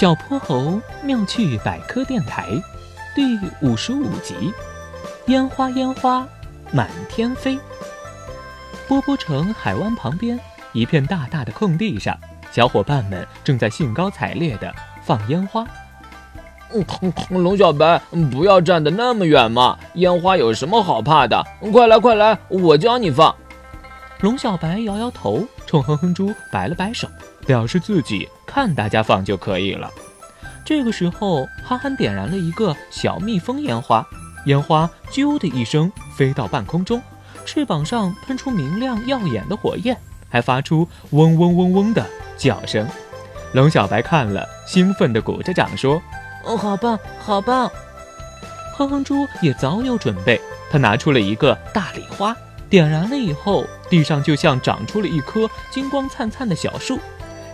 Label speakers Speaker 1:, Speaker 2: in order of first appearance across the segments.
Speaker 1: 小泼猴妙趣百科电台第五十五集：烟花烟花满天飞。波波城海湾旁边一片大大的空地上，小伙伴们正在兴高采烈地放烟花。
Speaker 2: 嗯，龙小白，不要站得那么远嘛！烟花有什么好怕的？快来快来，我教你放。
Speaker 1: 龙小白摇摇头，冲哼哼猪摆了摆手。表示自己看大家放就可以了。这个时候，憨憨点燃了一个小蜜蜂烟花，烟花啾的一声飞到半空中，翅膀上喷出明亮耀眼的火焰，还发出嗡嗡嗡嗡的叫声。龙小白看了，兴奋地鼓着掌说：“
Speaker 3: 哦，好棒，好棒！”
Speaker 1: 哼哼猪也早有准备，他拿出了一个大礼花，点燃了以后，地上就像长出了一棵金光灿灿的小树。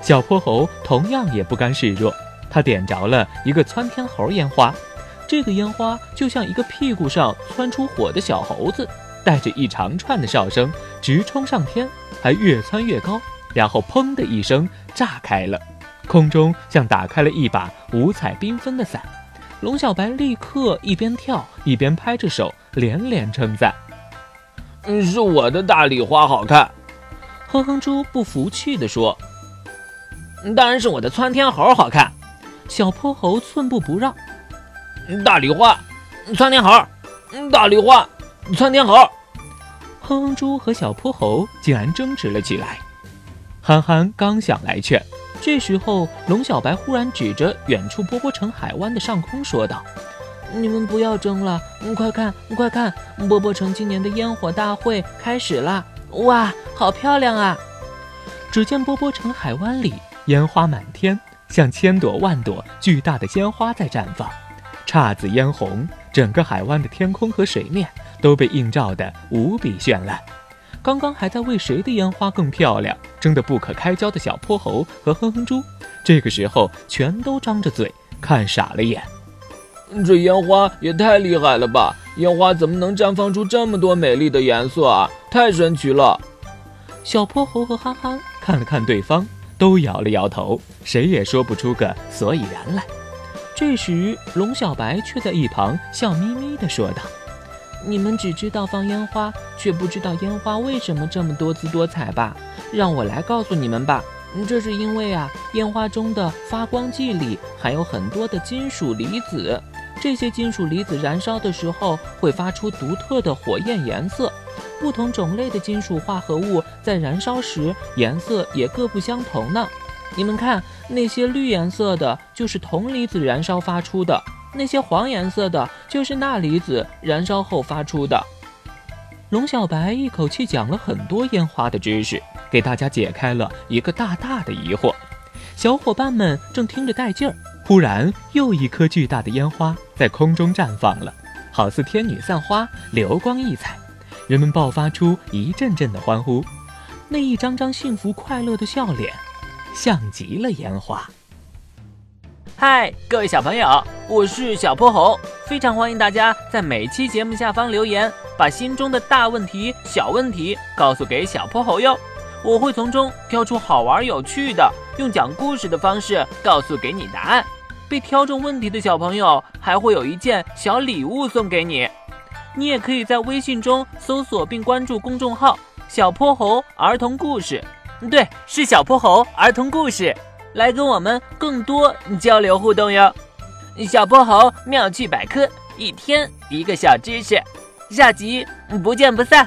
Speaker 1: 小泼猴同样也不甘示弱，他点着了一个窜天猴烟花，这个烟花就像一个屁股上窜出火的小猴子，带着一长串的哨声直冲上天，还越窜越高，然后砰的一声炸开了，空中像打开了一把五彩缤纷的伞。龙小白立刻一边跳一边拍着手，连连称赞：“
Speaker 2: 嗯，是我的大礼花好看。”
Speaker 1: 哼哼猪不服气地说。
Speaker 2: 当然是我的窜天猴好看，
Speaker 1: 小泼猴寸步不让。
Speaker 2: 大礼花，窜天猴，大礼花，窜天猴。
Speaker 1: 哼哼猪和小泼猴竟然争执了起来。憨憨刚想来劝，这时候龙小白忽然指着远处波波城海湾的上空说道：“
Speaker 3: 你们不要争了，快看，快看，波波城今年的烟火大会开始了！哇，好漂亮啊！”
Speaker 1: 只见波波城海湾里。烟花满天，像千朵万朵巨大的鲜花在绽放，姹紫嫣红，整个海湾的天空和水面都被映照得无比绚烂。刚刚还在为谁的烟花更漂亮争得不可开交的小泼猴和哼哼猪，这个时候全都张着嘴看傻了眼。
Speaker 2: 这烟花也太厉害了吧！烟花怎么能绽放出这么多美丽的颜色啊？太神奇了！
Speaker 1: 小泼猴和憨憨看了看对方。都摇了摇头，谁也说不出个所以然来。这时，龙小白却在一旁笑眯眯地说道：“
Speaker 3: 你们只知道放烟花，却不知道烟花为什么这么多姿多彩吧？让我来告诉你们吧。这是因为啊，烟花中的发光剂里含有很多的金属离子，这些金属离子燃烧的时候会发出独特的火焰颜色。”不同种类的金属化合物在燃烧时颜色也各不相同呢。你们看，那些绿颜色的就是铜离子燃烧发出的，那些黄颜色的就是钠离子燃烧后发出的。
Speaker 1: 龙小白一口气讲了很多烟花的知识，给大家解开了一个大大的疑惑。小伙伴们正听着带劲儿，忽然又一颗巨大的烟花在空中绽放了，好似天女散花，流光溢彩。人们爆发出一阵阵的欢呼，那一张张幸福快乐的笑脸，像极了烟花。
Speaker 4: 嗨，各位小朋友，我是小泼猴，非常欢迎大家在每期节目下方留言，把心中的大问题、小问题告诉给小泼猴哟，我会从中挑出好玩有趣的，用讲故事的方式告诉给你答案。被挑中问题的小朋友还会有一件小礼物送给你。你也可以在微信中搜索并关注公众号“小泼猴儿童故事”，对，是小泼猴儿童故事，来跟我们更多交流互动哟。小泼猴妙趣百科，一天一个小知识，下集不见不散。